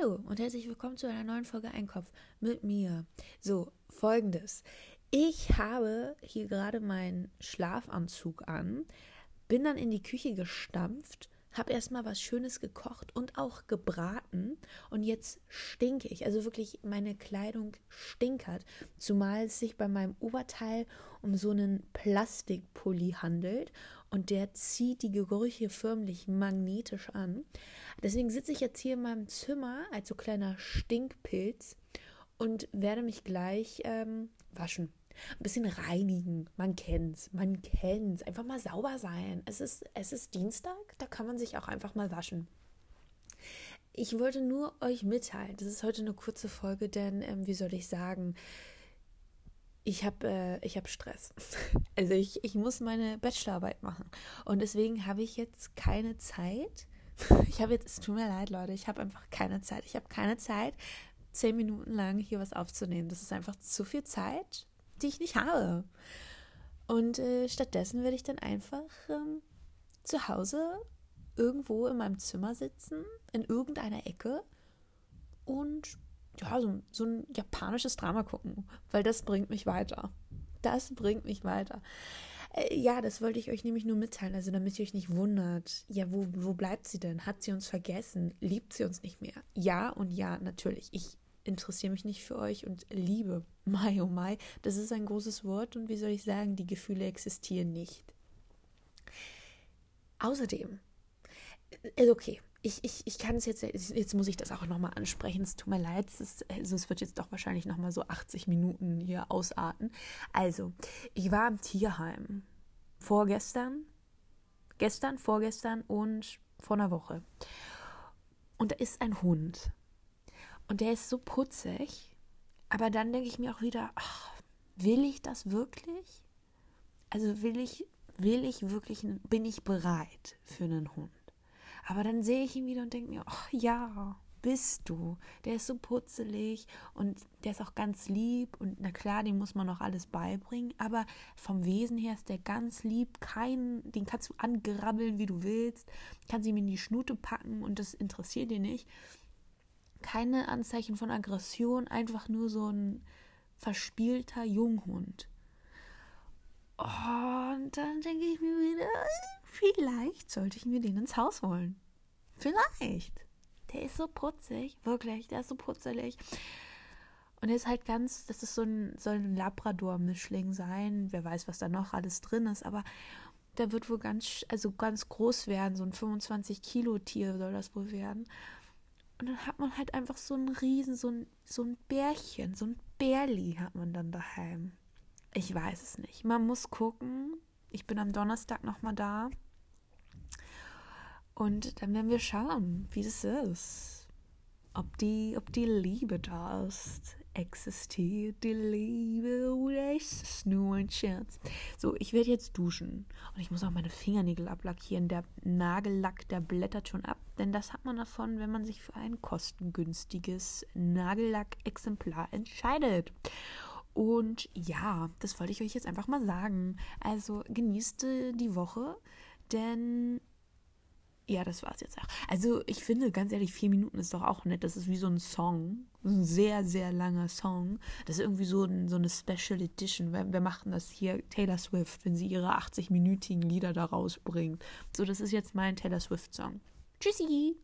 Hallo und herzlich willkommen zu einer neuen Folge Einkopf mit mir. So, folgendes. Ich habe hier gerade meinen Schlafanzug an, bin dann in die Küche gestampft, habe erstmal was Schönes gekocht und auch gebraten und jetzt stinke ich. Also wirklich, meine Kleidung stinkert, zumal es sich bei meinem Oberteil um so einen Plastikpulli handelt und der zieht die Gerüche förmlich magnetisch an. Deswegen sitze ich jetzt hier in meinem Zimmer als so kleiner Stinkpilz und werde mich gleich ähm, waschen. Ein bisschen reinigen. Man kennt's, man kennt's. Einfach mal sauber sein. Es ist, es ist Dienstag, da kann man sich auch einfach mal waschen. Ich wollte nur euch mitteilen, das ist heute eine kurze Folge, denn ähm, wie soll ich sagen, ich habe äh, hab Stress. Also ich, ich muss meine Bachelorarbeit machen. Und deswegen habe ich jetzt keine Zeit. Ich habe jetzt, es tut mir leid, Leute, ich habe einfach keine Zeit. Ich habe keine Zeit, zehn Minuten lang hier was aufzunehmen. Das ist einfach zu viel Zeit, die ich nicht habe. Und äh, stattdessen werde ich dann einfach ähm, zu Hause irgendwo in meinem Zimmer sitzen, in irgendeiner Ecke und ja, so, so ein japanisches Drama gucken, weil das bringt mich weiter. Das bringt mich weiter. Äh, ja, das wollte ich euch nämlich nur mitteilen, also damit ihr euch nicht wundert. Ja, wo, wo bleibt sie denn? Hat sie uns vergessen? Liebt sie uns nicht mehr? Ja und ja, natürlich. Ich interessiere mich nicht für euch und liebe. Mai, oh Mai, das ist ein großes Wort und wie soll ich sagen, die Gefühle existieren nicht. Außerdem, äh, okay, ich, ich, ich kann es jetzt, jetzt muss ich das auch nochmal ansprechen. Es tut mir leid, es, ist, also es wird jetzt doch wahrscheinlich nochmal so 80 Minuten hier ausarten. Also, ich war im Tierheim. Vorgestern, gestern, vorgestern und vor einer Woche. Und da ist ein Hund. Und der ist so putzig. Aber dann denke ich mir auch wieder, ach, will ich das wirklich? Also will ich, will ich wirklich, bin ich bereit für einen Hund? Aber dann sehe ich ihn wieder und denke mir, ach ja, bist du. Der ist so putzelig und der ist auch ganz lieb und na klar, dem muss man noch alles beibringen, aber vom Wesen her ist der ganz lieb. Kein, den kannst du angrabbeln, wie du willst, kannst ihm in die Schnute packen und das interessiert dir nicht. Keine Anzeichen von Aggression, einfach nur so ein verspielter Junghund. Und dann denke ich mir wieder, vielleicht sollte ich mir den ins Haus holen. Vielleicht. Der ist so putzig, wirklich, der ist so putzelig. Und er ist halt ganz, das ist so ein, soll ein Labrador-Mischling sein. Wer weiß, was da noch alles drin ist, aber der wird wohl ganz, also ganz groß werden. So ein 25-Kilo-Tier soll das wohl werden. Und dann hat man halt einfach so einen Riesen, so ein, so ein Bärchen, so ein Bärli hat man dann daheim. Ich weiß es nicht. Man muss gucken. Ich bin am Donnerstag nochmal da. Und dann werden wir schauen, wie das ist. Ob die, ob die Liebe da ist. Existiert die Liebe oder ist es nur ein Scherz? So, ich werde jetzt duschen. Und ich muss auch meine Fingernägel ablackieren. Der Nagellack, der blättert schon ab. Denn das hat man davon, wenn man sich für ein kostengünstiges Nagellack-Exemplar entscheidet. Und ja, das wollte ich euch jetzt einfach mal sagen. Also genießt die Woche, denn ja, das war's jetzt auch. Also, ich finde, ganz ehrlich, vier Minuten ist doch auch nett. Das ist wie so ein Song. Ein sehr, sehr langer Song. Das ist irgendwie so, ein, so eine Special Edition. Wer macht denn das hier? Taylor Swift, wenn sie ihre 80-minütigen Lieder da rausbringt. So, das ist jetzt mein Taylor Swift-Song. Tschüssi!